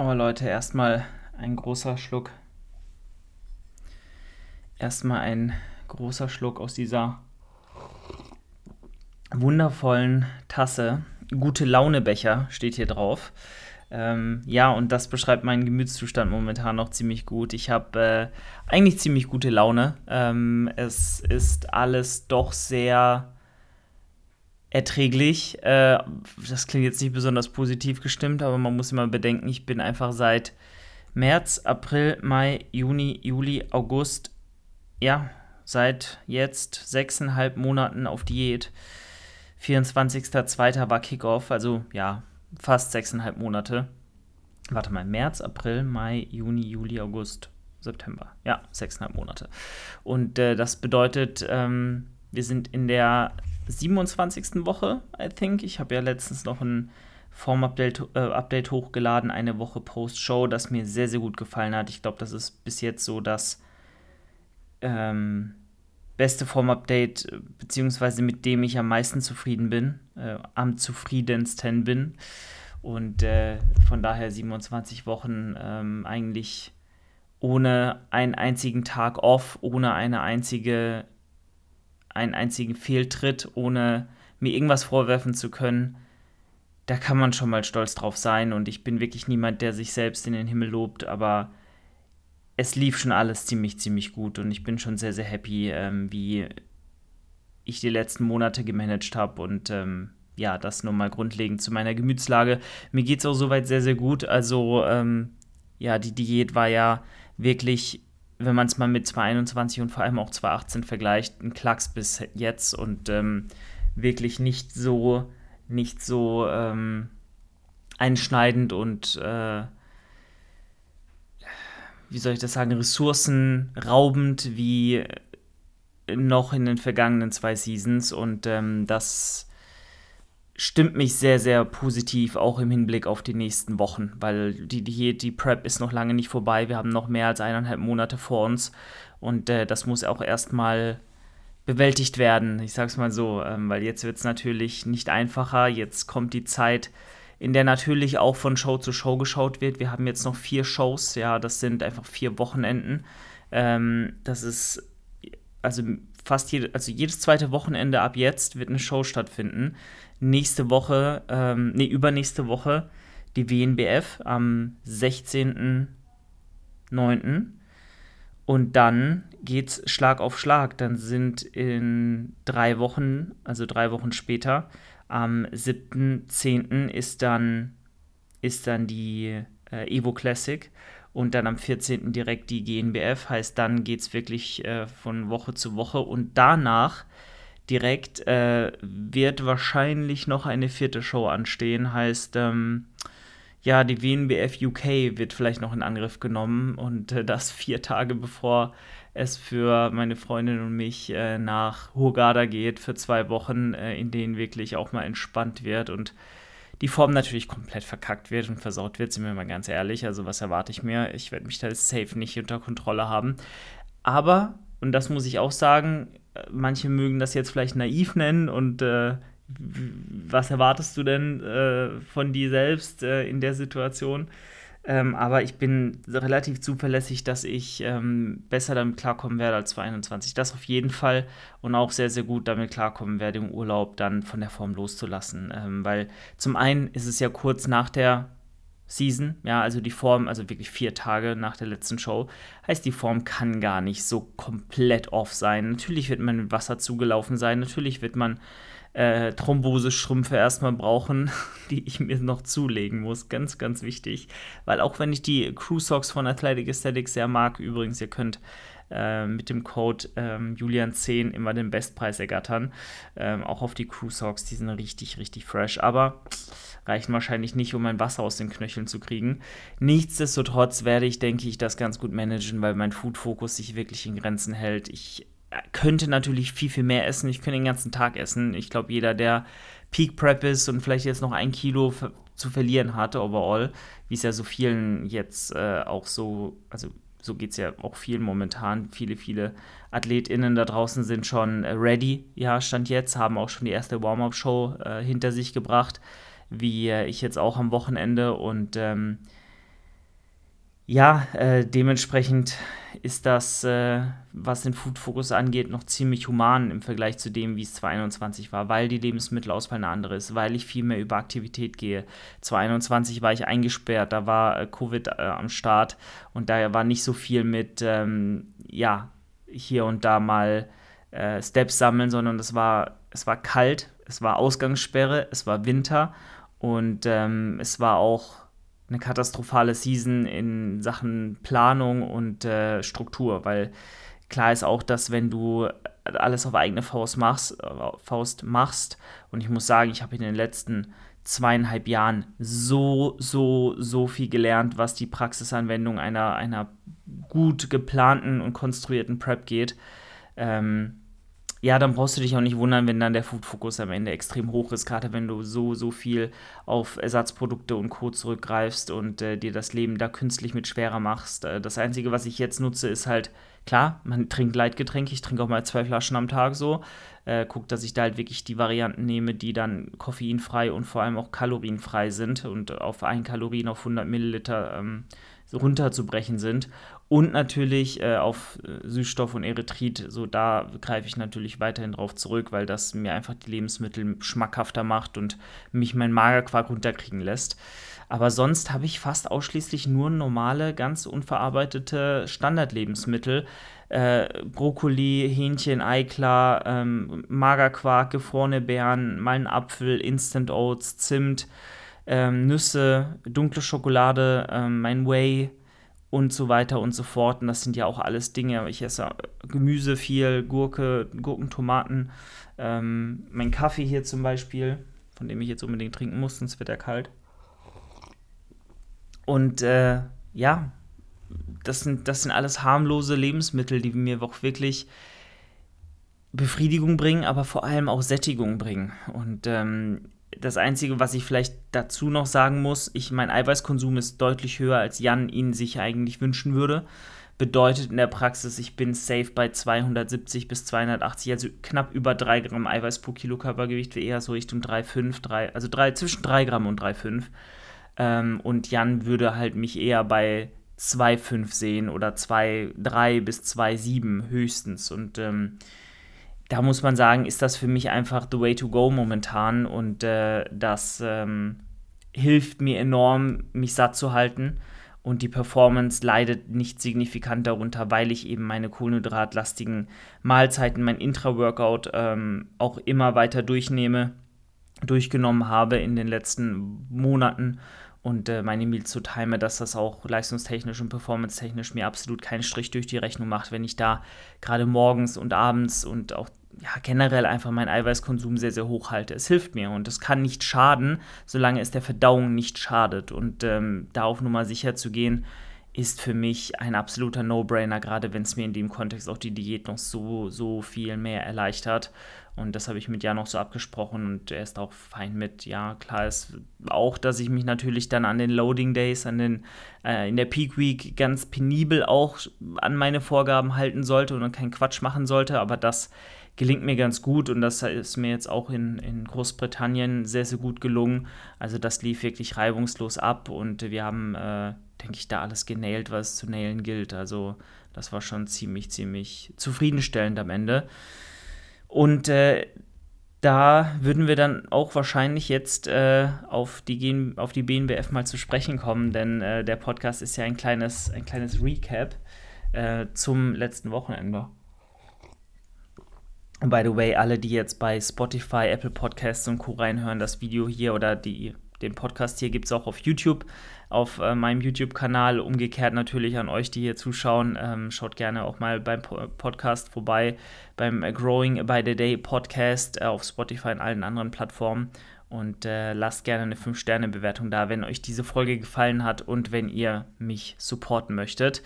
Oh Leute, erstmal ein großer Schluck. Erstmal ein großer Schluck aus dieser wundervollen Tasse. Gute Launebecher steht hier drauf. Ähm, ja, und das beschreibt meinen Gemütszustand momentan noch ziemlich gut. Ich habe äh, eigentlich ziemlich gute Laune. Ähm, es ist alles doch sehr erträglich. Äh, das klingt jetzt nicht besonders positiv gestimmt, aber man muss immer bedenken, ich bin einfach seit März, April, Mai, Juni, Juli, August, ja, seit jetzt sechseinhalb Monaten auf Diät. 24.02. war Kickoff, also ja, fast sechseinhalb Monate. Warte mal, März, April, Mai, Juni, Juli, August, September. Ja, sechseinhalb Monate. Und äh, das bedeutet, ähm, wir sind in der 27. Woche, I think. Ich habe ja letztens noch ein Form-Update äh, Update hochgeladen, eine Woche Post-Show, das mir sehr, sehr gut gefallen hat. Ich glaube, das ist bis jetzt so das ähm, beste Form-Update, beziehungsweise mit dem ich am meisten zufrieden bin, äh, am zufriedensten bin. Und äh, von daher 27 Wochen ähm, eigentlich ohne einen einzigen Tag off, ohne eine einzige einen einzigen Fehltritt, ohne mir irgendwas vorwerfen zu können, da kann man schon mal stolz drauf sein. Und ich bin wirklich niemand, der sich selbst in den Himmel lobt, aber es lief schon alles ziemlich, ziemlich gut. Und ich bin schon sehr, sehr happy, ähm, wie ich die letzten Monate gemanagt habe. Und ähm, ja, das nur mal grundlegend zu meiner Gemütslage. Mir geht es auch soweit sehr, sehr gut. Also, ähm, ja, die Diät war ja wirklich wenn man es mal mit 2021 und vor allem auch 2018 vergleicht, ein Klacks bis jetzt und ähm, wirklich nicht so, nicht so ähm, einschneidend und äh, wie soll ich das sagen, ressourcenraubend wie noch in den vergangenen zwei Seasons und ähm, das stimmt mich sehr, sehr positiv, auch im Hinblick auf die nächsten Wochen, weil die, die, die Prep ist noch lange nicht vorbei. Wir haben noch mehr als eineinhalb Monate vor uns und äh, das muss auch erstmal bewältigt werden. Ich sag's mal so, ähm, weil jetzt wird es natürlich nicht einfacher. Jetzt kommt die Zeit, in der natürlich auch von Show zu Show geschaut wird. Wir haben jetzt noch vier Shows, ja, das sind einfach vier Wochenenden. Ähm, das ist also fast jede, also jedes zweite Wochenende ab jetzt wird eine Show stattfinden nächste Woche, ähm, nee, übernächste Woche die WNBF am 16.09. Und dann geht's Schlag auf Schlag. Dann sind in drei Wochen, also drei Wochen später, am 7.10. ist dann, ist dann die äh, Evo Classic und dann am 14. direkt die GNBF. Heißt, dann geht es wirklich äh, von Woche zu Woche und danach direkt äh, wird wahrscheinlich noch eine vierte Show anstehen. Heißt, ähm, ja, die WNBF UK wird vielleicht noch in Angriff genommen und äh, das vier Tage bevor es für meine Freundin und mich äh, nach Hurghada geht für zwei Wochen, äh, in denen wirklich auch mal entspannt wird und die Form natürlich komplett verkackt wird und versaut wird, sind wir mal ganz ehrlich. Also was erwarte ich mir? Ich werde mich da safe nicht unter Kontrolle haben. Aber, und das muss ich auch sagen, manche mögen das jetzt vielleicht naiv nennen und äh, was erwartest du denn äh, von dir selbst äh, in der Situation? Ähm, aber ich bin relativ zuverlässig, dass ich ähm, besser damit klarkommen werde als 2021. Das auf jeden Fall und auch sehr, sehr gut damit klarkommen werde, im Urlaub dann von der Form loszulassen. Ähm, weil zum einen ist es ja kurz nach der Season, ja, also die Form, also wirklich vier Tage nach der letzten Show, heißt die Form kann gar nicht so komplett off sein. Natürlich wird man mit Wasser zugelaufen sein, natürlich wird man äh, Thrombosestrümpfe erstmal brauchen, die ich mir noch zulegen muss. Ganz, ganz wichtig. Weil auch wenn ich die Crew Socks von Athletic Aesthetics sehr mag, übrigens, ihr könnt äh, mit dem Code ähm, Julian10 immer den Bestpreis ergattern. Ähm, auch auf die Crew Socks, die sind richtig, richtig fresh. Aber reichen wahrscheinlich nicht, um mein Wasser aus den Knöcheln zu kriegen. Nichtsdestotrotz werde ich, denke ich, das ganz gut managen, weil mein Food-Fokus sich wirklich in Grenzen hält. Ich könnte natürlich viel, viel mehr essen. Ich könnte den ganzen Tag essen. Ich glaube, jeder, der Peak Prep ist und vielleicht jetzt noch ein Kilo zu verlieren hat, overall, wie es ja so vielen jetzt äh, auch so, also so geht es ja auch vielen momentan. Viele, viele AthletInnen da draußen sind schon äh, ready, ja, Stand jetzt, haben auch schon die erste Warm-Up-Show äh, hinter sich gebracht wie ich jetzt auch am Wochenende. Und ähm, ja, äh, dementsprechend ist das, äh, was den Food Focus angeht, noch ziemlich human im Vergleich zu dem, wie es 2021 war, weil die Lebensmittelauswahl eine andere ist, weil ich viel mehr über Aktivität gehe. 2021 war ich eingesperrt, da war äh, Covid äh, am Start und da war nicht so viel mit, ähm, ja, hier und da mal äh, Steps sammeln, sondern es war, es war kalt, es war Ausgangssperre, es war Winter und ähm, es war auch eine katastrophale Season in Sachen Planung und äh, Struktur, weil klar ist auch, dass wenn du alles auf eigene Faust machst, Faust machst und ich muss sagen, ich habe in den letzten zweieinhalb Jahren so, so, so viel gelernt, was die Praxisanwendung einer, einer gut geplanten und konstruierten Prep geht. Ähm, ja, dann brauchst du dich auch nicht wundern, wenn dann der Food-Fokus am Ende extrem hoch ist, gerade wenn du so, so viel auf Ersatzprodukte und Co. zurückgreifst und äh, dir das Leben da künstlich mit schwerer machst. Äh, das Einzige, was ich jetzt nutze, ist halt, klar, man trinkt Leitgetränke, ich trinke auch mal zwei Flaschen am Tag so. Äh, guck, dass ich da halt wirklich die Varianten nehme, die dann koffeinfrei und vor allem auch kalorienfrei sind und auf ein Kalorien auf 100 Milliliter ähm, runterzubrechen sind. Und natürlich äh, auf äh, Süßstoff und Erythrit, so da greife ich natürlich weiterhin drauf zurück, weil das mir einfach die Lebensmittel schmackhafter macht und mich mein Magerquark runterkriegen lässt. Aber sonst habe ich fast ausschließlich nur normale, ganz unverarbeitete Standardlebensmittel. Äh, Brokkoli, Hähnchen, Eiklar, ähm, Magerquark, gefrorene Beeren, mal ein Apfel, Instant Oats, Zimt, ähm, Nüsse, dunkle Schokolade, ähm, mein Whey, und so weiter und so fort. Und das sind ja auch alles Dinge. Ich esse Gemüse viel, Gurke, Gurken, Tomaten. Ähm, mein Kaffee hier zum Beispiel, von dem ich jetzt unbedingt trinken muss, sonst wird er kalt. Und äh, ja, das sind, das sind alles harmlose Lebensmittel, die mir auch wirklich Befriedigung bringen, aber vor allem auch Sättigung bringen. Und ähm, das Einzige, was ich vielleicht dazu noch sagen muss, ich, mein Eiweißkonsum ist deutlich höher, als Jan ihn sich eigentlich wünschen würde. Bedeutet in der Praxis, ich bin safe bei 270 bis 280, also knapp über 3 Gramm Eiweiß pro Kilo Körpergewicht, eher so Richtung 3,5, 3, also 3, zwischen 3 Gramm und 3,5. Ähm, und Jan würde halt mich eher bei 2,5 sehen oder 2,3 bis 2,7 höchstens. Und ähm, da muss man sagen, ist das für mich einfach the way to go momentan und äh, das ähm, hilft mir enorm, mich satt zu halten und die Performance leidet nicht signifikant darunter, weil ich eben meine kohlenhydratlastigen Mahlzeiten, mein Intra-Workout ähm, auch immer weiter durchnehme, durchgenommen habe in den letzten Monaten und äh, meine Meals so time, dass das auch leistungstechnisch und performance-technisch mir absolut keinen Strich durch die Rechnung macht, wenn ich da gerade morgens und abends und auch ja, generell einfach meinen Eiweißkonsum sehr, sehr hoch halte. Es hilft mir und es kann nicht schaden, solange es der Verdauung nicht schadet. Und ähm, da auf Nummer sicher zu gehen, ist für mich ein absoluter No-Brainer, gerade wenn es mir in dem Kontext auch die Diät noch so, so viel mehr erleichtert. Und das habe ich mit Jan noch so abgesprochen und er ist auch fein mit. Ja, klar ist auch, dass ich mich natürlich dann an den Loading Days, an den, äh, in der Peak Week ganz penibel auch an meine Vorgaben halten sollte und keinen Quatsch machen sollte. Aber das gelingt mir ganz gut und das ist mir jetzt auch in, in Großbritannien sehr, sehr gut gelungen. Also das lief wirklich reibungslos ab und wir haben, äh, denke ich, da alles genailt, was zu nailen gilt. Also das war schon ziemlich, ziemlich zufriedenstellend am Ende. Und äh, da würden wir dann auch wahrscheinlich jetzt äh, auf, die auf die BNBF mal zu sprechen kommen, denn äh, der Podcast ist ja ein kleines, ein kleines Recap äh, zum letzten Wochenende. By the way, alle, die jetzt bei Spotify, Apple Podcasts und Co. reinhören, das Video hier oder die, den Podcast hier gibt es auch auf YouTube, auf äh, meinem YouTube-Kanal. Umgekehrt natürlich an euch, die hier zuschauen. Ähm, schaut gerne auch mal beim Podcast vorbei, beim Growing by the Day Podcast äh, auf Spotify und allen anderen Plattformen. Und äh, lasst gerne eine 5-Sterne-Bewertung da, wenn euch diese Folge gefallen hat und wenn ihr mich supporten möchtet.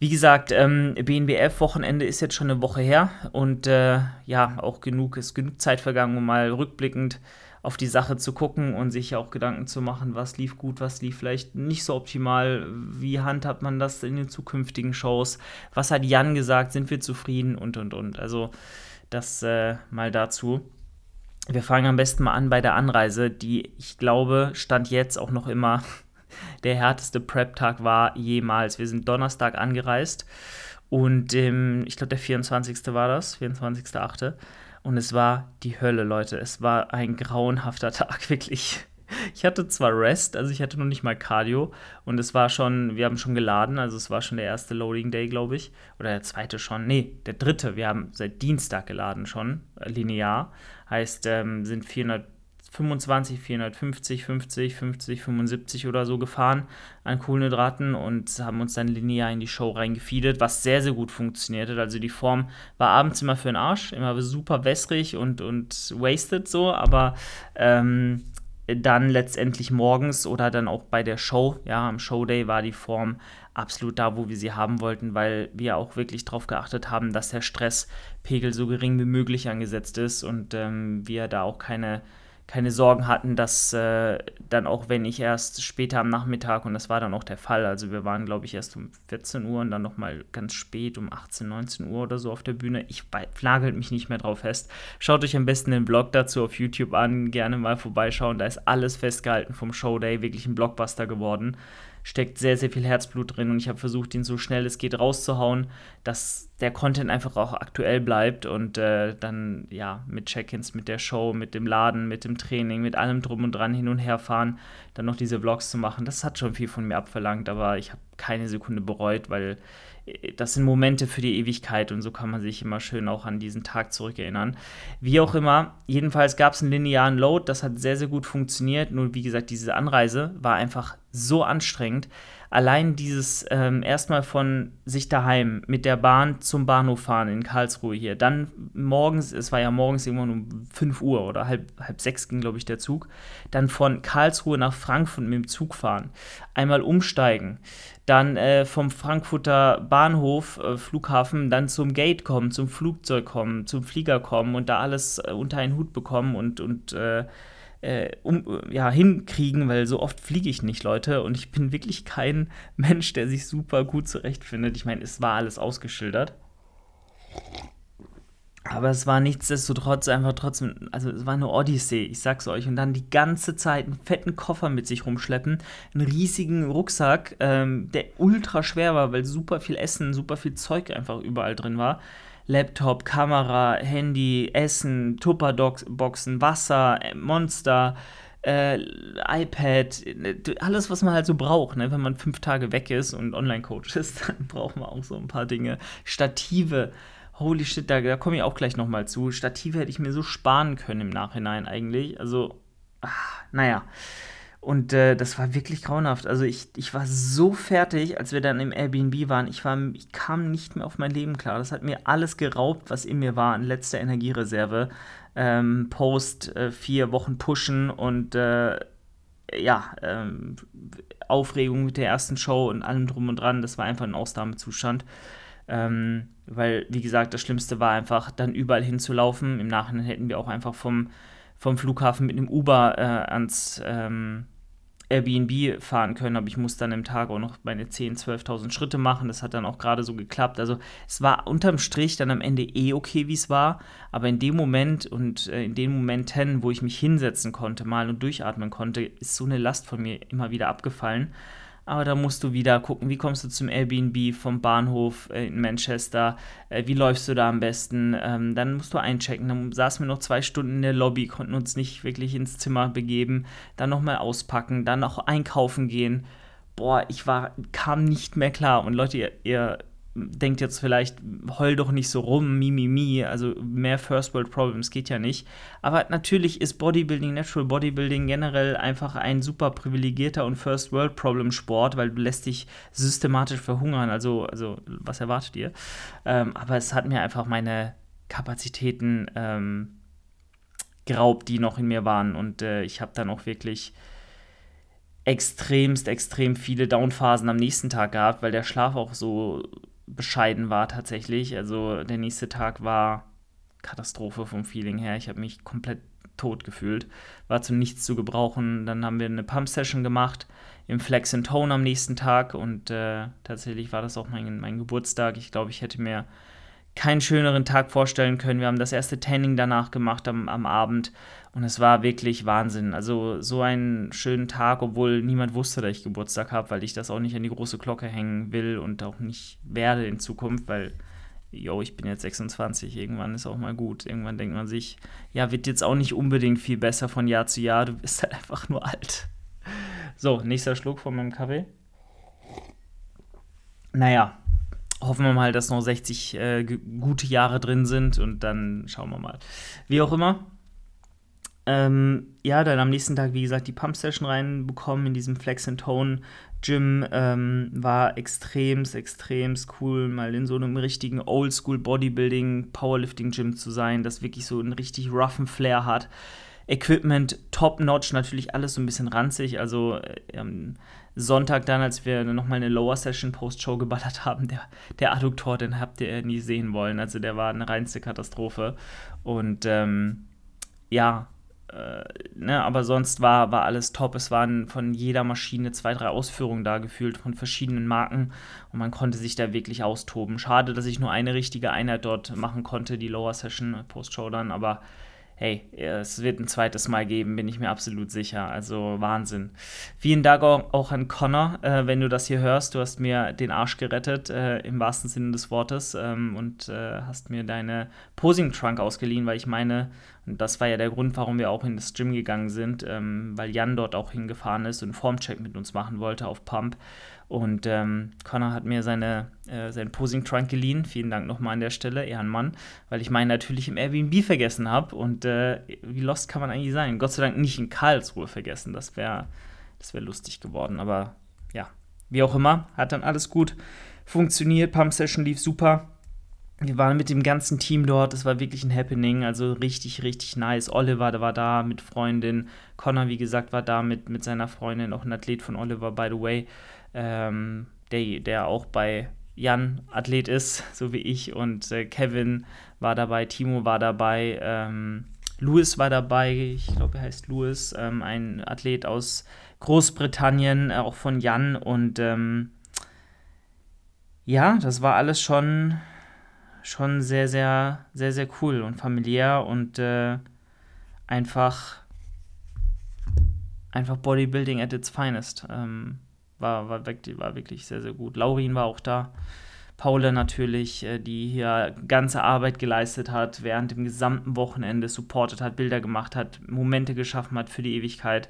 Wie gesagt, ähm, BNBF-Wochenende ist jetzt schon eine Woche her und äh, ja, auch genug, ist genug Zeit vergangen, um mal rückblickend auf die Sache zu gucken und sich auch Gedanken zu machen, was lief gut, was lief vielleicht nicht so optimal, wie handhabt man das in den zukünftigen Shows, was hat Jan gesagt, sind wir zufrieden und und und. Also das äh, mal dazu. Wir fangen am besten mal an bei der Anreise, die ich glaube, stand jetzt auch noch immer der härteste Prep-Tag war jemals. Wir sind Donnerstag angereist und ähm, ich glaube, der 24. war das, 24.8. Und es war die Hölle, Leute. Es war ein grauenhafter Tag, wirklich. Ich hatte zwar Rest, also ich hatte noch nicht mal Cardio und es war schon, wir haben schon geladen, also es war schon der erste Loading Day, glaube ich. Oder der zweite schon. Nee, der dritte. Wir haben seit Dienstag geladen schon, äh, linear. Heißt, ähm, sind 425, 450, 50, 50, 75 oder so gefahren an Kohlenhydraten und haben uns dann linear in die Show reingefeedet, was sehr, sehr gut funktioniert hat. Also die Form war abends immer für den Arsch, immer super wässrig und, und wasted so, aber ähm, dann letztendlich morgens oder dann auch bei der Show, ja, am Showday war die Form absolut da, wo wir sie haben wollten, weil wir auch wirklich darauf geachtet haben, dass der Stresspegel so gering wie möglich angesetzt ist und ähm, wir da auch keine keine Sorgen hatten, dass äh, dann auch, wenn ich erst später am Nachmittag, und das war dann auch der Fall, also wir waren, glaube ich, erst um 14 Uhr und dann nochmal ganz spät um 18, 19 Uhr oder so auf der Bühne. Ich nagelt mich nicht mehr drauf fest. Schaut euch am besten den Blog dazu auf YouTube an, gerne mal vorbeischauen. Da ist alles festgehalten vom Showday, wirklich ein Blockbuster geworden steckt sehr, sehr viel Herzblut drin und ich habe versucht, ihn so schnell es geht rauszuhauen, dass der Content einfach auch aktuell bleibt und äh, dann ja mit Check-ins, mit der Show, mit dem Laden, mit dem Training, mit allem drum und dran hin und her fahren, dann noch diese Vlogs zu machen, das hat schon viel von mir abverlangt, aber ich habe keine Sekunde bereut, weil das sind Momente für die Ewigkeit und so kann man sich immer schön auch an diesen Tag zurückerinnern. Wie auch immer, jedenfalls gab es einen linearen Load, das hat sehr, sehr gut funktioniert. Nur wie gesagt, diese Anreise war einfach so anstrengend. Allein dieses ähm, erstmal von sich daheim mit der Bahn zum Bahnhof fahren in Karlsruhe hier, dann morgens, es war ja morgens irgendwann um 5 Uhr oder halb, halb sechs ging, glaube ich, der Zug, dann von Karlsruhe nach Frankfurt mit dem Zug fahren, einmal umsteigen, dann äh, vom Frankfurter Bahnhof, äh, Flughafen, dann zum Gate kommen, zum Flugzeug kommen, zum Flieger kommen und da alles äh, unter einen Hut bekommen und, und äh, um, ja, hinkriegen, weil so oft fliege ich nicht, Leute. Und ich bin wirklich kein Mensch, der sich super gut zurechtfindet. Ich meine, es war alles ausgeschildert. Aber es war nichtsdestotrotz einfach trotzdem, also es war eine Odyssee, ich sag's euch. Und dann die ganze Zeit einen fetten Koffer mit sich rumschleppen, einen riesigen Rucksack, ähm, der ultra schwer war, weil super viel Essen, super viel Zeug einfach überall drin war. Laptop, Kamera, Handy, Essen, Tupperboxen, Wasser, äh, Monster, äh, iPad, alles, was man halt so braucht, ne? wenn man fünf Tage weg ist und Online-Coach ist, dann braucht man auch so ein paar Dinge. Stative, holy shit, da, da komme ich auch gleich nochmal zu. Stative hätte ich mir so sparen können im Nachhinein eigentlich. Also, ach, naja. Und äh, das war wirklich grauenhaft. Also ich, ich war so fertig, als wir dann im Airbnb waren. Ich, war, ich kam nicht mehr auf mein Leben klar. Das hat mir alles geraubt, was in mir war, an letzter Energiereserve. Ähm, Post äh, vier Wochen pushen und äh, ja, ähm, Aufregung mit der ersten Show und allem drum und dran. Das war einfach ein Ausnahmezustand. Ähm, weil, wie gesagt, das Schlimmste war einfach, dann überall hinzulaufen. Im Nachhinein hätten wir auch einfach vom vom Flughafen mit einem Uber äh, ans ähm, Airbnb fahren können, aber ich muss dann im Tag auch noch meine 10.000, 12.000 Schritte machen. Das hat dann auch gerade so geklappt. Also es war unterm Strich dann am Ende eh okay, wie es war. Aber in dem Moment und äh, in den Momenten, wo ich mich hinsetzen konnte, mal und durchatmen konnte, ist so eine Last von mir immer wieder abgefallen. Aber da musst du wieder gucken, wie kommst du zum Airbnb vom Bahnhof äh, in Manchester, äh, wie läufst du da am besten. Ähm, dann musst du einchecken. Dann saßen wir noch zwei Stunden in der Lobby, konnten uns nicht wirklich ins Zimmer begeben, dann nochmal auspacken, dann auch einkaufen gehen. Boah, ich war, kam nicht mehr klar. Und Leute, ihr, ihr denkt jetzt vielleicht, heul doch nicht so rum, mi, mi, mi, also mehr First World Problems geht ja nicht. Aber natürlich ist Bodybuilding, Natural Bodybuilding generell einfach ein super privilegierter und First World Problem Sport, weil du lässt dich systematisch verhungern. Also, also was erwartet ihr? Ähm, aber es hat mir einfach meine Kapazitäten ähm, geraubt, die noch in mir waren. Und äh, ich habe dann auch wirklich extremst, extrem viele Downphasen am nächsten Tag gehabt, weil der Schlaf auch so bescheiden war tatsächlich. Also der nächste Tag war Katastrophe vom Feeling her. Ich habe mich komplett tot gefühlt, war zu nichts zu gebrauchen. Dann haben wir eine Pump-Session gemacht im Flex and Tone am nächsten Tag und äh, tatsächlich war das auch mein, mein Geburtstag. Ich glaube, ich hätte mir keinen schöneren Tag vorstellen können. Wir haben das erste Tanning danach gemacht am, am Abend und es war wirklich Wahnsinn. Also so einen schönen Tag, obwohl niemand wusste, dass ich Geburtstag habe, weil ich das auch nicht an die große Glocke hängen will und auch nicht werde in Zukunft, weil yo, ich bin jetzt 26, irgendwann ist auch mal gut. Irgendwann denkt man sich, ja, wird jetzt auch nicht unbedingt viel besser von Jahr zu Jahr, du bist halt einfach nur alt. So, nächster Schluck von meinem Kaffee. Naja, hoffen wir mal, dass noch 60 äh, gute Jahre drin sind und dann schauen wir mal. Wie auch immer. Ähm, ja, dann am nächsten Tag, wie gesagt, die Pump-Session reinbekommen in diesem Flex and Tone Gym. Ähm, war extremst, extremst cool, mal in so einem richtigen Oldschool Bodybuilding, Powerlifting Gym zu sein, das wirklich so einen richtig roughen Flair hat. Equipment top-notch, natürlich alles so ein bisschen ranzig. Also ähm, Sonntag dann, als wir nochmal eine Lower Session Post-Show geballert haben, der, der Adduktor, den habt ihr nie sehen wollen. Also der war eine reinste Katastrophe. Und ähm, ja, äh, ne, aber sonst war, war alles top. Es waren von jeder Maschine zwei, drei Ausführungen da gefühlt von verschiedenen Marken und man konnte sich da wirklich austoben. Schade, dass ich nur eine richtige Einheit dort machen konnte, die Lower Session Post-Show dann, aber hey, es wird ein zweites Mal geben, bin ich mir absolut sicher. Also Wahnsinn. Vielen Dank auch an Connor, äh, wenn du das hier hörst. Du hast mir den Arsch gerettet, äh, im wahrsten Sinne des Wortes, ähm, und äh, hast mir deine Posing-Trunk ausgeliehen, weil ich meine, und das war ja der Grund, warum wir auch in das Gym gegangen sind, ähm, weil Jan dort auch hingefahren ist und Formcheck mit uns machen wollte auf Pump. Und ähm, Connor hat mir seine, äh, seinen Posing-Trunk geliehen. Vielen Dank nochmal an der Stelle, Ehrenmann, weil ich meinen natürlich im Airbnb vergessen habe. Und äh, wie lost kann man eigentlich sein? Gott sei Dank nicht in Karlsruhe vergessen. Das wäre das wär lustig geworden. Aber ja, wie auch immer, hat dann alles gut funktioniert. Pump Session lief super. Wir waren mit dem ganzen Team dort, es war wirklich ein Happening, also richtig, richtig nice. Oliver der war da mit Freundin, Connor, wie gesagt, war da mit, mit seiner Freundin, auch ein Athlet von Oliver, by the way ähm, der, der auch bei Jan Athlet ist, so wie ich, und äh, Kevin war dabei, Timo war dabei, ähm, Louis war dabei, ich glaube, er heißt Louis, ähm, ein Athlet aus Großbritannien, äh, auch von Jan, und ähm, ja, das war alles schon, schon sehr, sehr, sehr, sehr cool und familiär und äh, einfach, einfach Bodybuilding at its finest. Ähm, war, war, wirklich, war wirklich sehr, sehr gut. Laurin war auch da. Paula natürlich, äh, die hier ganze Arbeit geleistet hat, während dem gesamten Wochenende supportet hat, Bilder gemacht hat, Momente geschaffen hat für die Ewigkeit.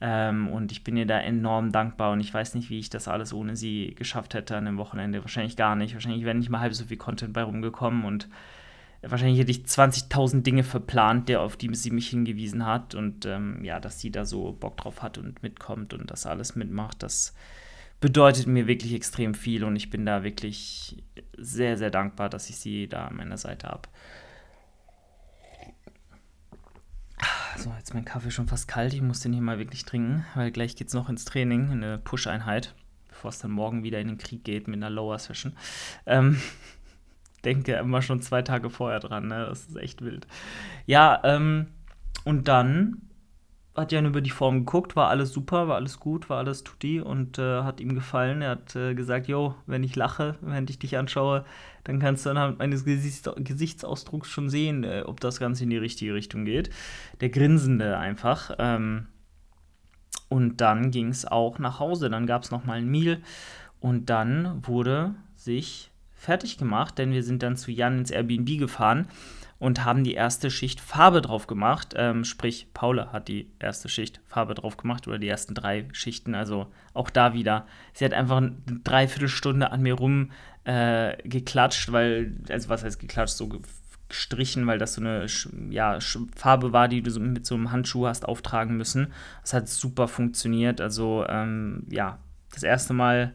Ähm, und ich bin ihr da enorm dankbar und ich weiß nicht, wie ich das alles ohne sie geschafft hätte an dem Wochenende. Wahrscheinlich gar nicht. Wahrscheinlich wäre nicht mal halb so viel Content bei rumgekommen und wahrscheinlich hätte ich 20.000 Dinge verplant, der, auf die sie mich hingewiesen hat. Und ähm, ja, dass sie da so Bock drauf hat und mitkommt und das alles mitmacht, das bedeutet mir wirklich extrem viel. Und ich bin da wirklich sehr, sehr dankbar, dass ich sie da an meiner Seite habe. So, jetzt ist mein Kaffee schon fast kalt. Ich muss den hier mal wirklich trinken, weil gleich geht es noch ins Training, eine Push-Einheit, bevor es dann morgen wieder in den Krieg geht mit einer Lower-Session. Ähm, denke immer schon zwei Tage vorher dran. Ne? Das ist echt wild. Ja, ähm, und dann hat Jan über die Form geguckt, war alles super, war alles gut, war alles tutti und äh, hat ihm gefallen. Er hat äh, gesagt, jo, wenn ich lache, wenn ich dich anschaue, dann kannst du anhand meines Gesichts Gesichtsausdrucks schon sehen, äh, ob das Ganze in die richtige Richtung geht. Der Grinsende einfach. Ähm, und dann ging es auch nach Hause. Dann gab es nochmal ein Meal und dann wurde sich fertig gemacht, denn wir sind dann zu Jan ins Airbnb gefahren und haben die erste Schicht Farbe drauf gemacht. Ähm, sprich, Paula hat die erste Schicht Farbe drauf gemacht oder die ersten drei Schichten. Also auch da wieder. Sie hat einfach eine Dreiviertelstunde an mir rum äh, geklatscht, weil, also was heißt geklatscht, so gestrichen, weil das so eine ja, Farbe war, die du so mit so einem Handschuh hast auftragen müssen. Das hat super funktioniert. Also ähm, ja, das erste Mal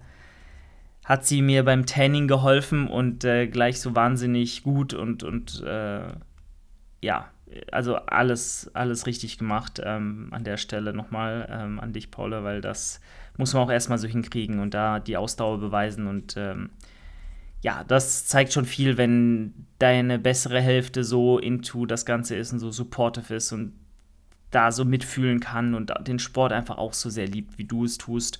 hat sie mir beim Tanning geholfen und äh, gleich so wahnsinnig gut und, und äh, ja, also alles, alles richtig gemacht ähm, an der Stelle nochmal ähm, an dich, Paula, weil das muss man auch erstmal so hinkriegen und da die Ausdauer beweisen und ähm, ja, das zeigt schon viel, wenn deine bessere Hälfte so into das Ganze ist und so supportive ist und da so mitfühlen kann und den Sport einfach auch so sehr liebt, wie du es tust.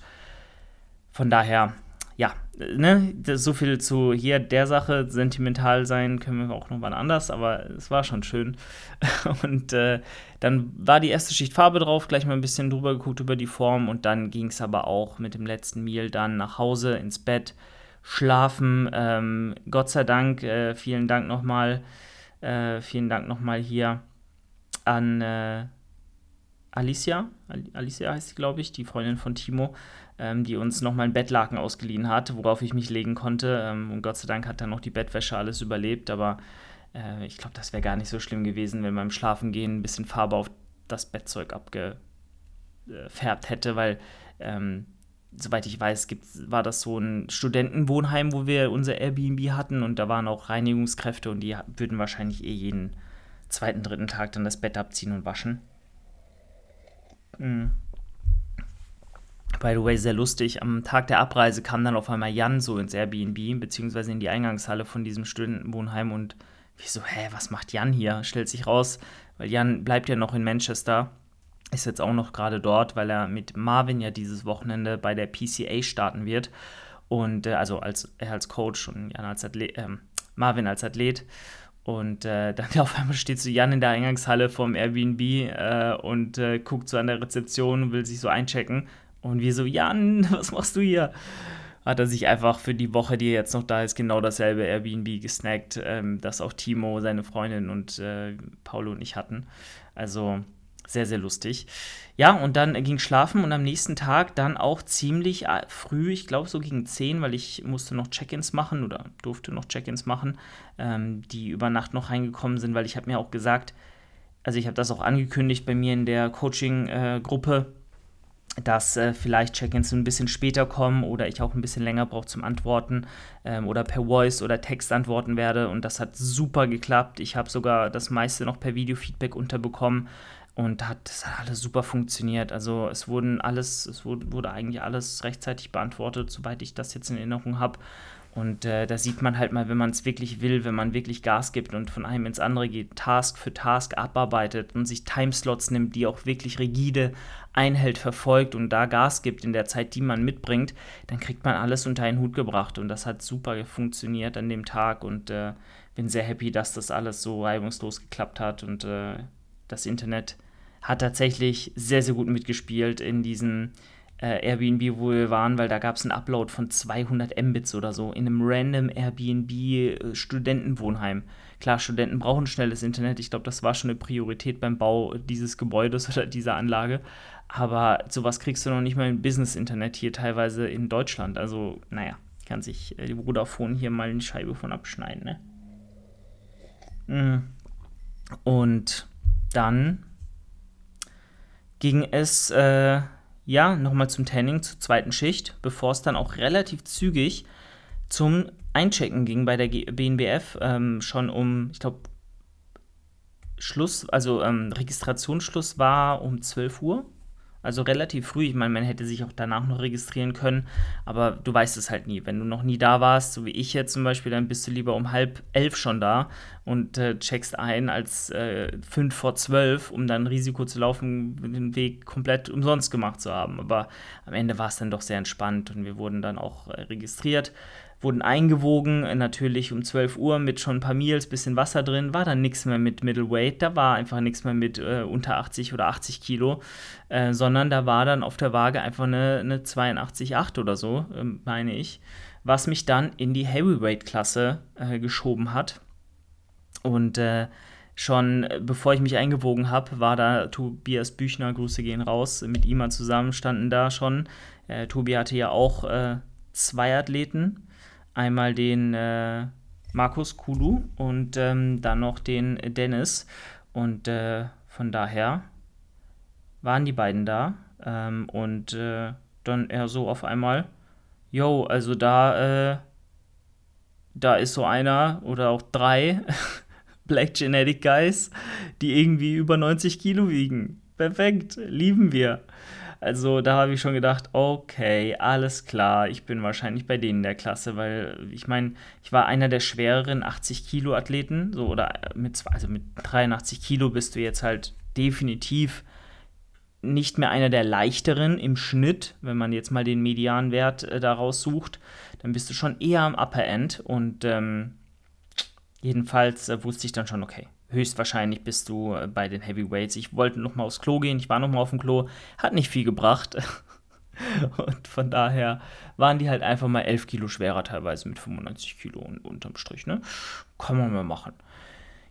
Von daher, ja, ne, so viel zu hier der Sache. Sentimental sein können wir auch noch mal anders, aber es war schon schön. Und äh, dann war die erste Schicht Farbe drauf, gleich mal ein bisschen drüber geguckt über die Form und dann ging es aber auch mit dem letzten Meal dann nach Hause ins Bett, schlafen. Ähm, Gott sei Dank, äh, vielen Dank nochmal, äh, vielen Dank nochmal hier an äh, Alicia, Alicia heißt sie, glaube ich, die Freundin von Timo, ähm, die uns nochmal ein Bettlaken ausgeliehen hat, worauf ich mich legen konnte. Ähm, und Gott sei Dank hat dann noch die Bettwäsche alles überlebt, aber äh, ich glaube, das wäre gar nicht so schlimm gewesen, wenn beim Schlafengehen ein bisschen Farbe auf das Bettzeug abgefärbt hätte, weil ähm, soweit ich weiß, gibt, war das so ein Studentenwohnheim, wo wir unser Airbnb hatten und da waren auch Reinigungskräfte und die würden wahrscheinlich eh jeden zweiten, dritten Tag dann das Bett abziehen und waschen. Mhm. By the way, sehr lustig. Am Tag der Abreise kam dann auf einmal Jan so ins Airbnb, beziehungsweise in die Eingangshalle von diesem Studentenwohnheim und wie so, hä, was macht Jan hier? Stellt sich raus, weil Jan bleibt ja noch in Manchester, ist jetzt auch noch gerade dort, weil er mit Marvin ja dieses Wochenende bei der PCA starten wird. Und äh, also als er als Coach und Jan als Athlet, äh, Marvin als Athlet. Und äh, dann auf einmal steht so Jan in der Eingangshalle vom Airbnb äh, und äh, guckt so an der Rezeption und will sich so einchecken. Und wir so, Jan, was machst du hier? Hat er sich einfach für die Woche, die jetzt noch da ist, genau dasselbe Airbnb gesnackt, ähm, das auch Timo, seine Freundin und äh, Paulo und ich hatten. Also sehr, sehr lustig. Ja, und dann ging schlafen und am nächsten Tag dann auch ziemlich äh, früh, ich glaube so gegen 10, weil ich musste noch Check-ins machen oder durfte noch Check-ins machen, ähm, die über Nacht noch reingekommen sind, weil ich habe mir auch gesagt, also ich habe das auch angekündigt bei mir in der Coaching-Gruppe, äh, dass äh, vielleicht Check-ins ein bisschen später kommen oder ich auch ein bisschen länger brauche zum Antworten ähm, oder per Voice oder Text antworten werde. Und das hat super geklappt. Ich habe sogar das meiste noch per Video-Feedback unterbekommen. Und hat, das hat alles super funktioniert. Also es wurden alles, es wurde, wurde eigentlich alles rechtzeitig beantwortet, soweit ich das jetzt in Erinnerung habe. Und äh, da sieht man halt mal, wenn man es wirklich will, wenn man wirklich Gas gibt und von einem ins andere geht, Task für Task abarbeitet und sich Timeslots nimmt, die auch wirklich rigide einhält, verfolgt und da Gas gibt in der Zeit, die man mitbringt, dann kriegt man alles unter einen Hut gebracht. Und das hat super funktioniert an dem Tag und äh, bin sehr happy, dass das alles so reibungslos geklappt hat und äh, das Internet hat tatsächlich sehr, sehr gut mitgespielt in diesem äh, Airbnb, wo wir waren, weil da gab es einen Upload von 200 Mbits oder so in einem random Airbnb-Studentenwohnheim. Äh, Klar, Studenten brauchen schnelles Internet. Ich glaube, das war schon eine Priorität beim Bau dieses Gebäudes oder dieser Anlage. Aber sowas kriegst du noch nicht mal im Business-Internet hier teilweise in Deutschland. Also, naja, kann sich äh, die Vodafone hier mal eine Scheibe von abschneiden, ne? Mm. Und dann ging es äh, ja nochmal zum Tanning zur zweiten Schicht, bevor es dann auch relativ zügig zum Einchecken ging bei der BNBF. Ähm, schon um, ich glaube, Schluss, also ähm, Registrationsschluss war um 12 Uhr also relativ früh. Ich meine, man hätte sich auch danach noch registrieren können, aber du weißt es halt nie. Wenn du noch nie da warst, so wie ich jetzt zum Beispiel, dann bist du lieber um halb elf schon da und äh, checkst ein als äh, fünf vor zwölf, um dann Risiko zu laufen, den Weg komplett umsonst gemacht zu haben. Aber am Ende war es dann doch sehr entspannt und wir wurden dann auch äh, registriert wurden eingewogen, natürlich um 12 Uhr mit schon ein paar Meals, bisschen Wasser drin, war dann nichts mehr mit Middleweight, da war einfach nichts mehr mit äh, unter 80 oder 80 Kilo, äh, sondern da war dann auf der Waage einfach eine, eine 82,8 oder so, äh, meine ich, was mich dann in die Heavyweight-Klasse äh, geschoben hat. Und äh, schon äh, bevor ich mich eingewogen habe, war da Tobias Büchner, Grüße gehen raus, mit ihm mal zusammen standen da schon. Tobi hatte ja auch zwei Athleten Einmal den äh, Markus Kulu und ähm, dann noch den Dennis. Und äh, von daher waren die beiden da. Ähm, und äh, dann er so auf einmal, yo, also da, äh, da ist so einer oder auch drei Black Genetic Guys, die irgendwie über 90 Kilo wiegen. Perfekt, lieben wir. Also da habe ich schon gedacht, okay, alles klar, ich bin wahrscheinlich bei denen der Klasse, weil ich meine, ich war einer der schwereren 80 Kilo Athleten, so oder mit also mit 83 Kilo bist du jetzt halt definitiv nicht mehr einer der leichteren im Schnitt, wenn man jetzt mal den Medianwert äh, daraus sucht, dann bist du schon eher am Upper End und ähm, jedenfalls äh, wusste ich dann schon, okay, höchstwahrscheinlich bist du äh, bei den Heavyweights. Ich wollte noch mal aufs Klo gehen, ich war noch mal auf dem Klo, hat nicht viel gebracht. und von daher waren die halt einfach mal 11 Kilo schwerer teilweise mit 95 Kilo und unterm Strich, ne? Kann man mal machen.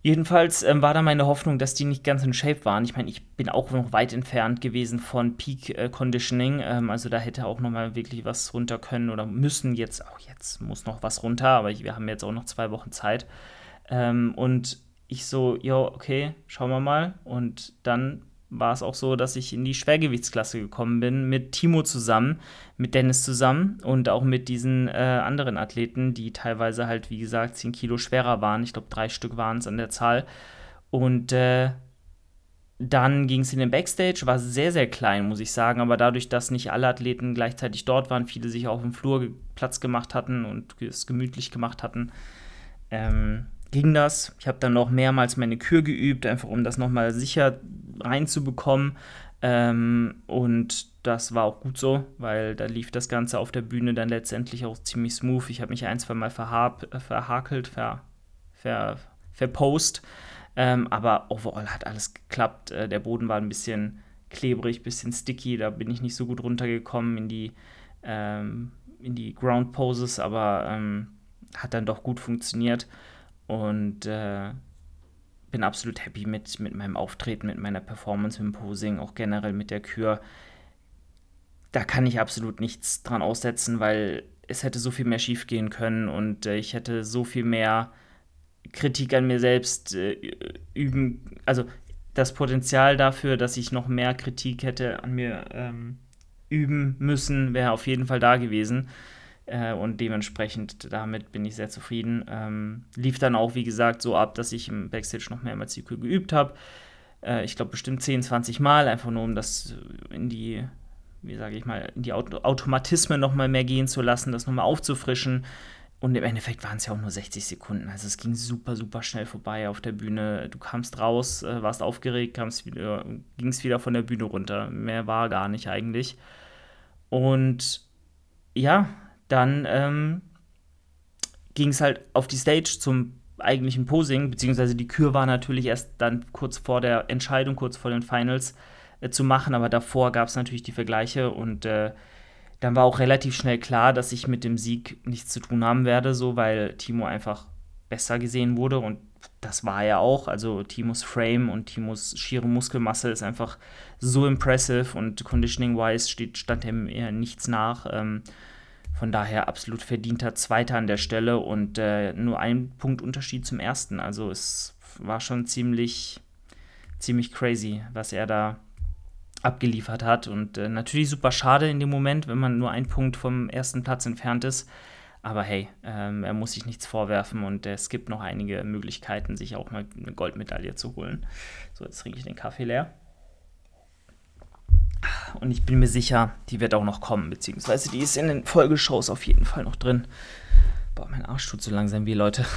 Jedenfalls ähm, war da meine Hoffnung, dass die nicht ganz in Shape waren. Ich meine, ich bin auch noch weit entfernt gewesen von Peak äh, Conditioning. Ähm, also da hätte auch noch mal wirklich was runter können oder müssen jetzt, auch jetzt muss noch was runter, aber ich, wir haben jetzt auch noch zwei Wochen Zeit. Ähm, und ich so, ja, okay, schauen wir mal. Und dann war es auch so, dass ich in die Schwergewichtsklasse gekommen bin, mit Timo zusammen, mit Dennis zusammen und auch mit diesen äh, anderen Athleten, die teilweise halt, wie gesagt, 10 Kilo schwerer waren. Ich glaube, drei Stück waren es an der Zahl. Und äh, dann ging es in den Backstage, war sehr, sehr klein, muss ich sagen, aber dadurch, dass nicht alle Athleten gleichzeitig dort waren, viele sich auch im Flur Platz gemacht hatten und es gemütlich gemacht hatten, ähm, ging das. Ich habe dann noch mehrmals meine Kür geübt, einfach um das nochmal sicher reinzubekommen. Ähm, und das war auch gut so, weil da lief das Ganze auf der Bühne dann letztendlich auch ziemlich smooth. Ich habe mich ein, zwei Mal verhab, äh, verhakelt, ver, ver, verpost. Ähm, aber overall hat alles geklappt. Äh, der Boden war ein bisschen klebrig, bisschen sticky. Da bin ich nicht so gut runtergekommen in die, ähm, in die Ground Poses, aber ähm, hat dann doch gut funktioniert. Und äh, bin absolut happy mit, mit meinem Auftreten, mit meiner Performance im Posing, auch generell mit der Kür. Da kann ich absolut nichts dran aussetzen, weil es hätte so viel mehr schief gehen können und äh, ich hätte so viel mehr Kritik an mir selbst äh, üben, also das Potenzial dafür, dass ich noch mehr Kritik hätte an mir ähm, üben müssen, wäre auf jeden Fall da gewesen. Äh, und dementsprechend damit bin ich sehr zufrieden. Ähm, lief dann auch, wie gesagt, so ab, dass ich im Backstage noch mehrmals die Kühe geübt habe. Äh, ich glaube bestimmt 10, 20 Mal, einfach nur um das in die, wie sage ich mal, in die Auto Automatismen nochmal mehr gehen zu lassen, das nochmal aufzufrischen. Und im Endeffekt waren es ja auch nur 60 Sekunden. Also es ging super, super schnell vorbei auf der Bühne. Du kamst raus, äh, warst aufgeregt, ging es wieder von der Bühne runter. Mehr war gar nicht eigentlich. Und ja, dann ähm, ging es halt auf die Stage zum eigentlichen Posing, beziehungsweise die Kür war natürlich erst dann kurz vor der Entscheidung, kurz vor den Finals äh, zu machen, aber davor gab es natürlich die Vergleiche und äh, dann war auch relativ schnell klar, dass ich mit dem Sieg nichts zu tun haben werde, so weil Timo einfach besser gesehen wurde und das war er auch. Also Timos Frame und Timos schiere Muskelmasse ist einfach so impressive und conditioning-wise stand ihm eher nichts nach. Ähm, von daher absolut verdienter Zweiter an der Stelle und äh, nur ein Punkt Unterschied zum ersten. Also es war schon ziemlich, ziemlich crazy, was er da abgeliefert hat. Und äh, natürlich super schade in dem Moment, wenn man nur einen Punkt vom ersten Platz entfernt ist. Aber hey, ähm, er muss sich nichts vorwerfen und es gibt noch einige Möglichkeiten, sich auch mal eine Goldmedaille zu holen. So, jetzt trinke ich den Kaffee leer. Und ich bin mir sicher, die wird auch noch kommen, beziehungsweise die ist in den Folgeshows auf jeden Fall noch drin. Boah, mein Arsch tut so langsam weh, Leute.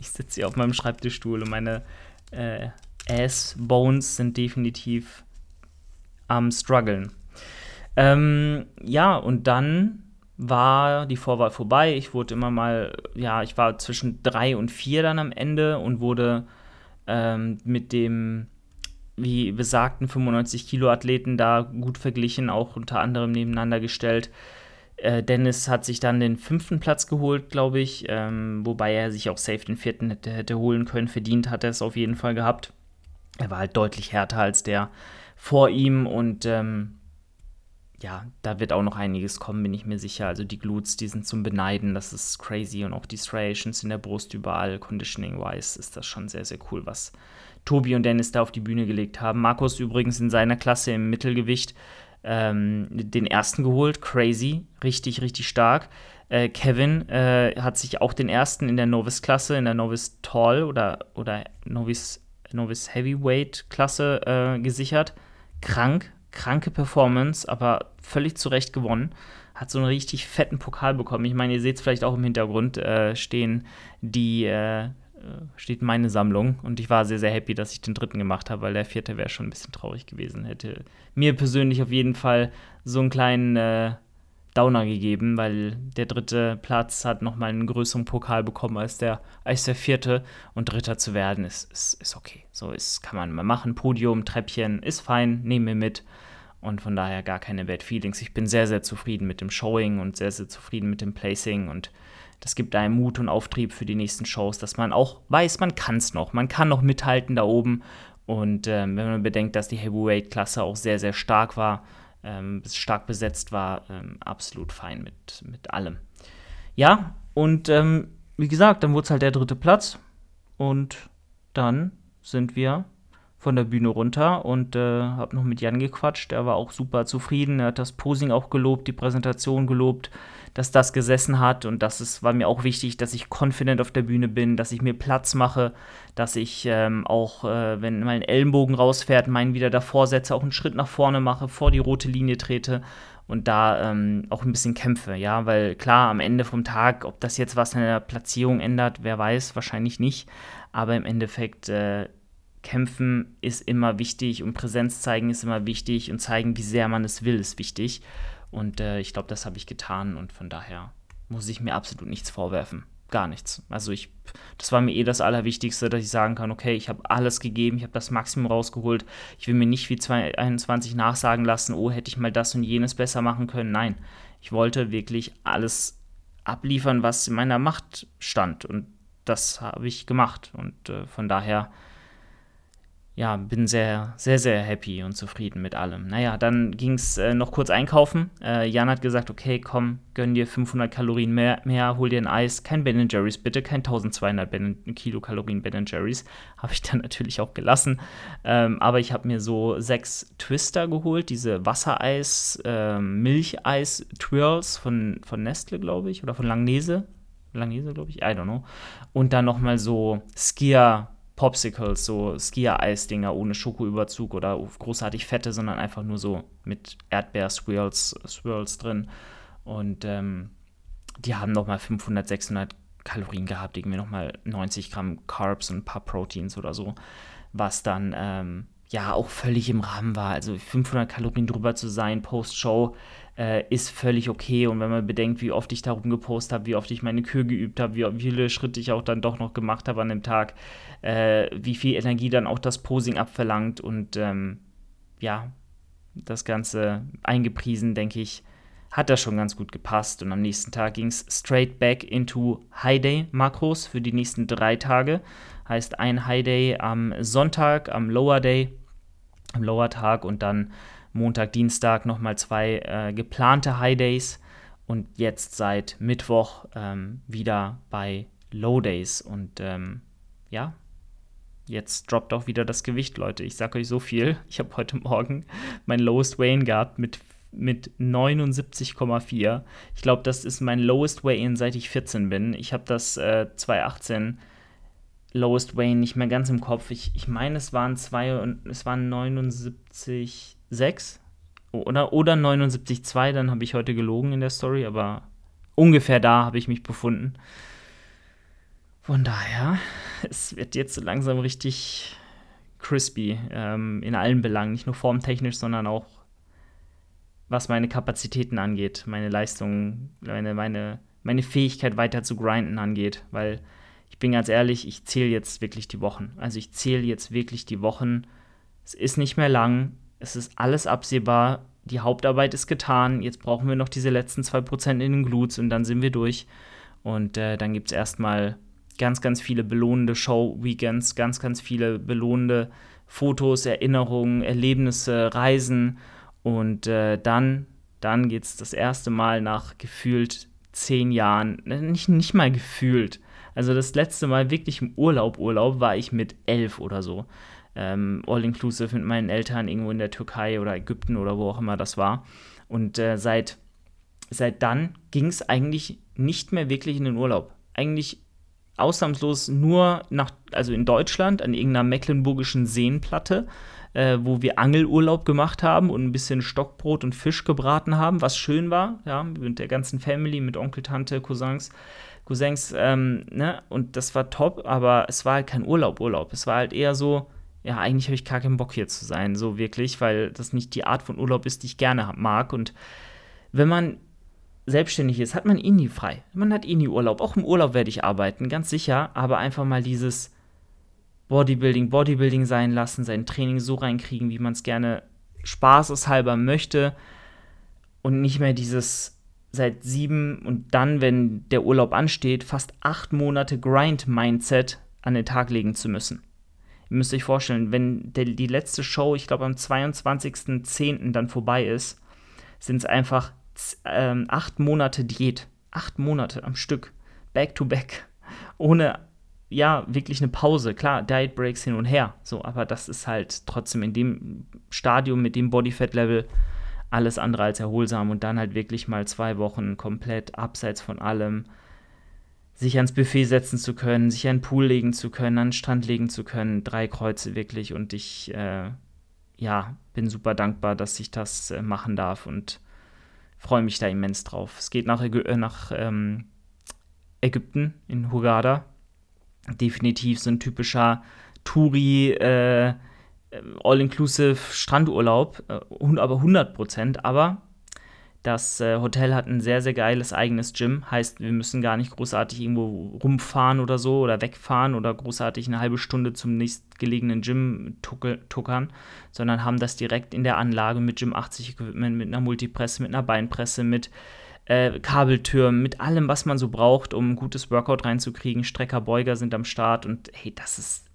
Ich sitze hier auf meinem Schreibtischstuhl und meine äh, Ass-Bones sind definitiv am struggeln. Ähm, ja, und dann war die Vorwahl vorbei. Ich wurde immer mal, ja, ich war zwischen drei und vier dann am Ende und wurde ähm, mit dem wie besagten 95 Kilo Athleten da gut verglichen, auch unter anderem nebeneinander gestellt. Äh, Dennis hat sich dann den fünften Platz geholt, glaube ich, ähm, wobei er sich auch safe den vierten hätte, hätte holen können. Verdient hat er es auf jeden Fall gehabt. Er war halt deutlich härter als der vor ihm und ähm, ja, da wird auch noch einiges kommen, bin ich mir sicher. Also die Glutes, die sind zum Beneiden, das ist crazy und auch die Striations in der Brust überall, conditioning-wise, ist das schon sehr, sehr cool, was Tobi und Dennis da auf die Bühne gelegt haben. Markus übrigens in seiner Klasse im Mittelgewicht ähm, den ersten geholt, crazy, richtig, richtig stark. Äh, Kevin äh, hat sich auch den ersten in der Novice-Klasse, in der Novice Tall oder, oder Novice, Novice Heavyweight-Klasse äh, gesichert. Krank, kranke Performance, aber völlig zu Recht gewonnen. Hat so einen richtig fetten Pokal bekommen. Ich meine, ihr seht es vielleicht auch im Hintergrund äh, stehen die äh, steht meine Sammlung. Und ich war sehr, sehr happy, dass ich den dritten gemacht habe, weil der vierte wäre schon ein bisschen traurig gewesen. Hätte mir persönlich auf jeden Fall so einen kleinen äh, Downer gegeben, weil der dritte Platz hat nochmal einen größeren Pokal bekommen als der, als der vierte. Und dritter zu werden ist, ist, ist okay. So ist, kann man mal machen. Podium, Treppchen, ist fein, nehmen wir mit. Und von daher gar keine Bad Feelings. Ich bin sehr, sehr zufrieden mit dem Showing und sehr, sehr zufrieden mit dem Placing. Und das gibt einem Mut und Auftrieb für die nächsten Shows, dass man auch weiß, man kann es noch. Man kann noch mithalten da oben. Und ähm, wenn man bedenkt, dass die Heavyweight-Klasse auch sehr, sehr stark war, ähm, stark besetzt war, ähm, absolut fein mit, mit allem. Ja, und ähm, wie gesagt, dann wurde es halt der dritte Platz. Und dann sind wir von der Bühne runter und äh, habe noch mit Jan gequatscht. Er war auch super zufrieden. Er hat das Posing auch gelobt, die Präsentation gelobt, dass das gesessen hat. Und das ist, war mir auch wichtig, dass ich confident auf der Bühne bin, dass ich mir Platz mache, dass ich ähm, auch, äh, wenn mein Ellenbogen rausfährt, meinen wieder davor setze, auch einen Schritt nach vorne mache, vor die rote Linie trete und da ähm, auch ein bisschen kämpfe, ja, weil klar, am Ende vom Tag, ob das jetzt was in der Platzierung ändert, wer weiß, wahrscheinlich nicht, aber im Endeffekt äh, kämpfen ist immer wichtig und Präsenz zeigen ist immer wichtig und zeigen, wie sehr man es will, ist wichtig. Und äh, ich glaube, das habe ich getan und von daher muss ich mir absolut nichts vorwerfen. Gar nichts. Also ich, das war mir eh das Allerwichtigste, dass ich sagen kann, okay, ich habe alles gegeben, ich habe das Maximum rausgeholt. Ich will mir nicht wie 2021 nachsagen lassen, oh, hätte ich mal das und jenes besser machen können. Nein, ich wollte wirklich alles abliefern, was in meiner Macht stand. Und das habe ich gemacht. Und äh, von daher ja, bin sehr, sehr, sehr happy und zufrieden mit allem. Naja, dann ging es äh, noch kurz einkaufen. Äh, Jan hat gesagt, okay, komm, gönn dir 500 Kalorien mehr, mehr hol dir ein Eis. Kein Ben Jerry's, bitte, kein 1200 ben, Kilokalorien Ben Jerry's. Habe ich dann natürlich auch gelassen. Ähm, aber ich habe mir so sechs Twister geholt, diese Wassereis, äh, Milcheis-Twirls von, von Nestle, glaube ich, oder von Langnese. Langnese, glaube ich, I don't know. Und dann nochmal so Skier Popsicles, so Skier-Eisdinger ohne Schokoüberzug oder großartig fette, sondern einfach nur so mit Erdbeer-Swirls Swirls drin. Und ähm, die haben nochmal 500, 600 Kalorien gehabt, irgendwie nochmal 90 Gramm Carbs und ein paar Proteins oder so, was dann ähm, ja auch völlig im Rahmen war. Also 500 Kalorien drüber zu sein, Post-Show, äh, ist völlig okay. Und wenn man bedenkt, wie oft ich darum gepostet habe, wie oft ich meine Kür geübt habe, wie viele Schritte ich auch dann doch noch gemacht habe an dem Tag, äh, wie viel Energie dann auch das Posing abverlangt und ähm, ja, das Ganze eingepriesen, denke ich, hat das schon ganz gut gepasst. Und am nächsten Tag ging es straight back into High Day Makros für die nächsten drei Tage. Heißt ein High Day am Sonntag, am Lower Day, am Lower Tag und dann Montag, Dienstag nochmal zwei äh, geplante High Days und jetzt seit Mittwoch ähm, wieder bei Low Days. Und ähm, ja, jetzt droppt auch wieder das Gewicht, Leute. Ich sage euch so viel. Ich habe heute Morgen mein Lowest Weigh-In gehabt mit, mit 79,4. Ich glaube, das ist mein Lowest Weigh-In, seit ich 14 bin. Ich habe das äh, 2018 Lowest Weigh-In nicht mehr ganz im Kopf. Ich, ich meine, es waren zwei und es waren 79 6 oder, oder 79,2, dann habe ich heute gelogen in der Story, aber ungefähr da habe ich mich befunden. Von daher, es wird jetzt so langsam richtig crispy ähm, in allen Belangen, nicht nur formtechnisch, sondern auch was meine Kapazitäten angeht, meine Leistung, meine, meine, meine Fähigkeit weiter zu grinden angeht, weil ich bin ganz ehrlich, ich zähle jetzt wirklich die Wochen. Also ich zähle jetzt wirklich die Wochen. Es ist nicht mehr lang, es ist alles absehbar, die Hauptarbeit ist getan, jetzt brauchen wir noch diese letzten 2% in den Glutes und dann sind wir durch. Und äh, dann gibt es erstmal ganz, ganz viele belohnende Show-Weekends, ganz, ganz viele belohnende Fotos, Erinnerungen, Erlebnisse, Reisen. Und äh, dann, dann geht es das erste Mal nach gefühlt zehn Jahren, äh, nicht, nicht mal gefühlt. Also das letzte Mal wirklich im Urlaub, Urlaub war ich mit elf oder so ähm, all-inclusive mit meinen Eltern irgendwo in der Türkei oder Ägypten oder wo auch immer das war. Und äh, seit, seit dann ging es eigentlich nicht mehr wirklich in den Urlaub. Eigentlich ausnahmslos nur nach, also in Deutschland, an irgendeiner mecklenburgischen Seenplatte, äh, wo wir Angelurlaub gemacht haben und ein bisschen Stockbrot und Fisch gebraten haben, was schön war, ja, mit der ganzen Family, mit Onkel, Tante, Cousins, Cousins, ähm, ne, und das war top, aber es war halt kein Urlaub, Urlaub. Es war halt eher so, ja, eigentlich habe ich gar keinen Bock hier zu sein, so wirklich, weil das nicht die Art von Urlaub ist, die ich gerne mag. Und wenn man selbstständig ist, hat man eh nie frei. Man hat eh nie Urlaub. Auch im Urlaub werde ich arbeiten, ganz sicher, aber einfach mal dieses Bodybuilding, Bodybuilding sein lassen, sein Training so reinkriegen, wie man es gerne spaßeshalber möchte und nicht mehr dieses seit sieben und dann, wenn der Urlaub ansteht, fast acht Monate Grind-Mindset an den Tag legen zu müssen. Ihr müsst euch vorstellen, wenn der, die letzte Show, ich glaube am 22.10. dann vorbei ist, sind es einfach ähm, acht Monate Diät. Acht Monate am Stück. Back to back. Ohne, ja, wirklich eine Pause. Klar, Diet Breaks hin und her. So, aber das ist halt trotzdem in dem Stadium mit dem Bodyfat-Level alles andere als erholsam und dann halt wirklich mal zwei Wochen komplett abseits von allem sich ans Buffet setzen zu können, sich an den Pool legen zu können, an den Strand legen zu können, drei Kreuze wirklich und ich äh, ja, bin super dankbar, dass ich das äh, machen darf und freue mich da immens drauf. Es geht nach, Ägy äh, nach ähm, Ägypten in Hurghada. Definitiv so ein typischer Touri, äh, All-Inclusive Strandurlaub, äh, aber 100 Prozent. Aber das äh, Hotel hat ein sehr, sehr geiles eigenes Gym. Heißt, wir müssen gar nicht großartig irgendwo rumfahren oder so oder wegfahren oder großartig eine halbe Stunde zum nächstgelegenen Gym tuckern, sondern haben das direkt in der Anlage mit Gym 80 Equipment, mit einer Multipresse, mit einer Beinpresse, mit äh, Kabeltürmen, mit allem, was man so braucht, um ein gutes Workout reinzukriegen. Strecker, Beuger sind am Start und hey, das ist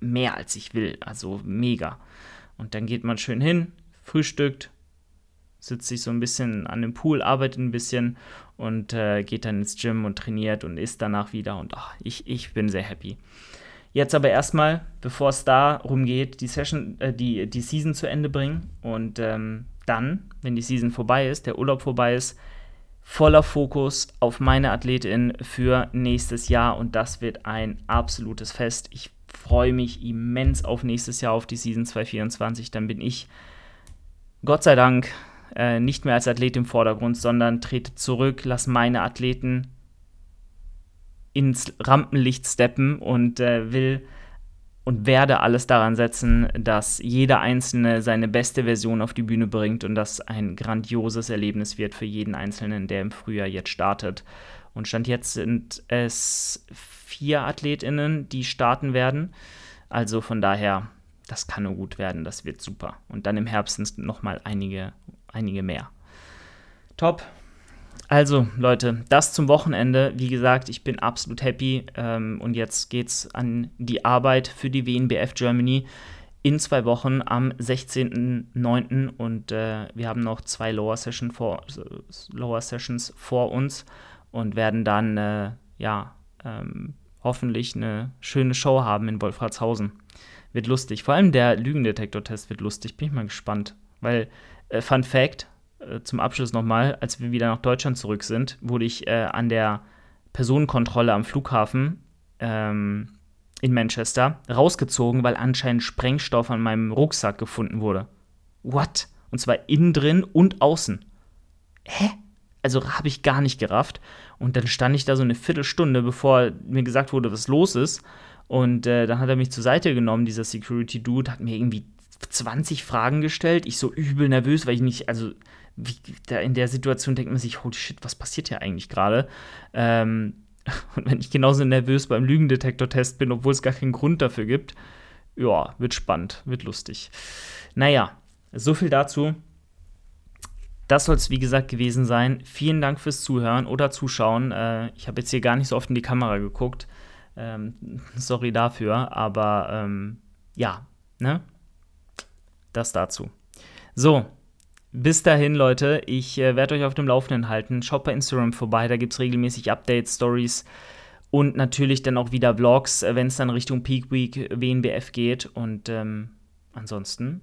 mehr als ich will. Also mega. Und dann geht man schön hin, frühstückt, sitzt sich so ein bisschen an dem Pool, arbeitet ein bisschen und äh, geht dann ins Gym und trainiert und isst danach wieder. Und ach, ich, ich bin sehr happy. Jetzt aber erstmal, bevor es darum geht, die Session, äh, die, die Season zu Ende bringen. Und ähm, dann, wenn die Season vorbei ist, der Urlaub vorbei ist, voller Fokus auf meine Athletin für nächstes Jahr. Und das wird ein absolutes Fest. Ich freue mich immens auf nächstes Jahr, auf die Season 2024. Dann bin ich, Gott sei Dank, äh, nicht mehr als Athlet im Vordergrund, sondern trete zurück, lass meine Athleten ins Rampenlicht steppen und äh, will und werde alles daran setzen, dass jeder Einzelne seine beste Version auf die Bühne bringt und das ein grandioses Erlebnis wird für jeden Einzelnen, der im Frühjahr jetzt startet. Und Stand jetzt sind es vier AthletInnen, die starten werden. Also von daher, das kann nur gut werden, das wird super. Und dann im Herbst nochmal einige einige mehr. Top. Also, Leute, das zum Wochenende. Wie gesagt, ich bin absolut happy. Ähm, und jetzt geht's an die Arbeit für die WNBF Germany in zwei Wochen am 16.09. Und äh, wir haben noch zwei Lower, Session vor, Lower Sessions vor uns und werden dann, äh, ja, ähm, hoffentlich eine schöne Show haben in Wolfratshausen. Wird lustig. Vor allem der Lügendetektor-Test wird lustig. Bin ich mal gespannt. Weil äh, Fun Fact, äh, zum Abschluss nochmal, als wir wieder nach Deutschland zurück sind, wurde ich äh, an der Personenkontrolle am Flughafen ähm, in Manchester rausgezogen, weil anscheinend Sprengstoff an meinem Rucksack gefunden wurde. What? Und zwar innen drin und außen. Hä? Also habe ich gar nicht gerafft. Und dann stand ich da so eine Viertelstunde, bevor mir gesagt wurde, was los ist. Und äh, dann hat er mich zur Seite genommen, dieser Security Dude, hat mir irgendwie 20 Fragen gestellt. Ich so übel nervös, weil ich nicht, also wie, da in der Situation denkt man sich, holy shit, was passiert hier eigentlich gerade? Ähm, und wenn ich genauso nervös beim Lügendetektor-Test bin, obwohl es gar keinen Grund dafür gibt, ja, wird spannend, wird lustig. Naja, so viel dazu. Das soll es, wie gesagt, gewesen sein. Vielen Dank fürs Zuhören oder Zuschauen. Äh, ich habe jetzt hier gar nicht so oft in die Kamera geguckt. Ähm, sorry dafür, aber ähm, ja, ne? Das dazu. So, bis dahin, Leute. Ich äh, werde euch auf dem Laufenden halten. Schaut bei Instagram vorbei, da gibt es regelmäßig Updates, Stories und natürlich dann auch wieder Vlogs, äh, wenn es dann Richtung Peak Week WNBF geht. Und ähm, ansonsten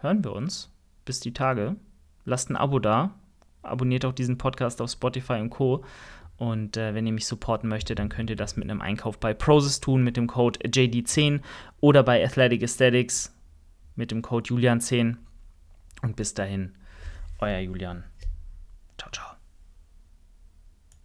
hören wir uns. Bis die Tage. Lasst ein Abo da. Abonniert auch diesen Podcast auf Spotify und Co. Und äh, wenn ihr mich supporten möchtet, dann könnt ihr das mit einem Einkauf bei Prozess tun mit dem Code JD10 oder bei Athletic Aesthetics mit dem Code Julian10. Und bis dahin, euer Julian. Ciao, ciao.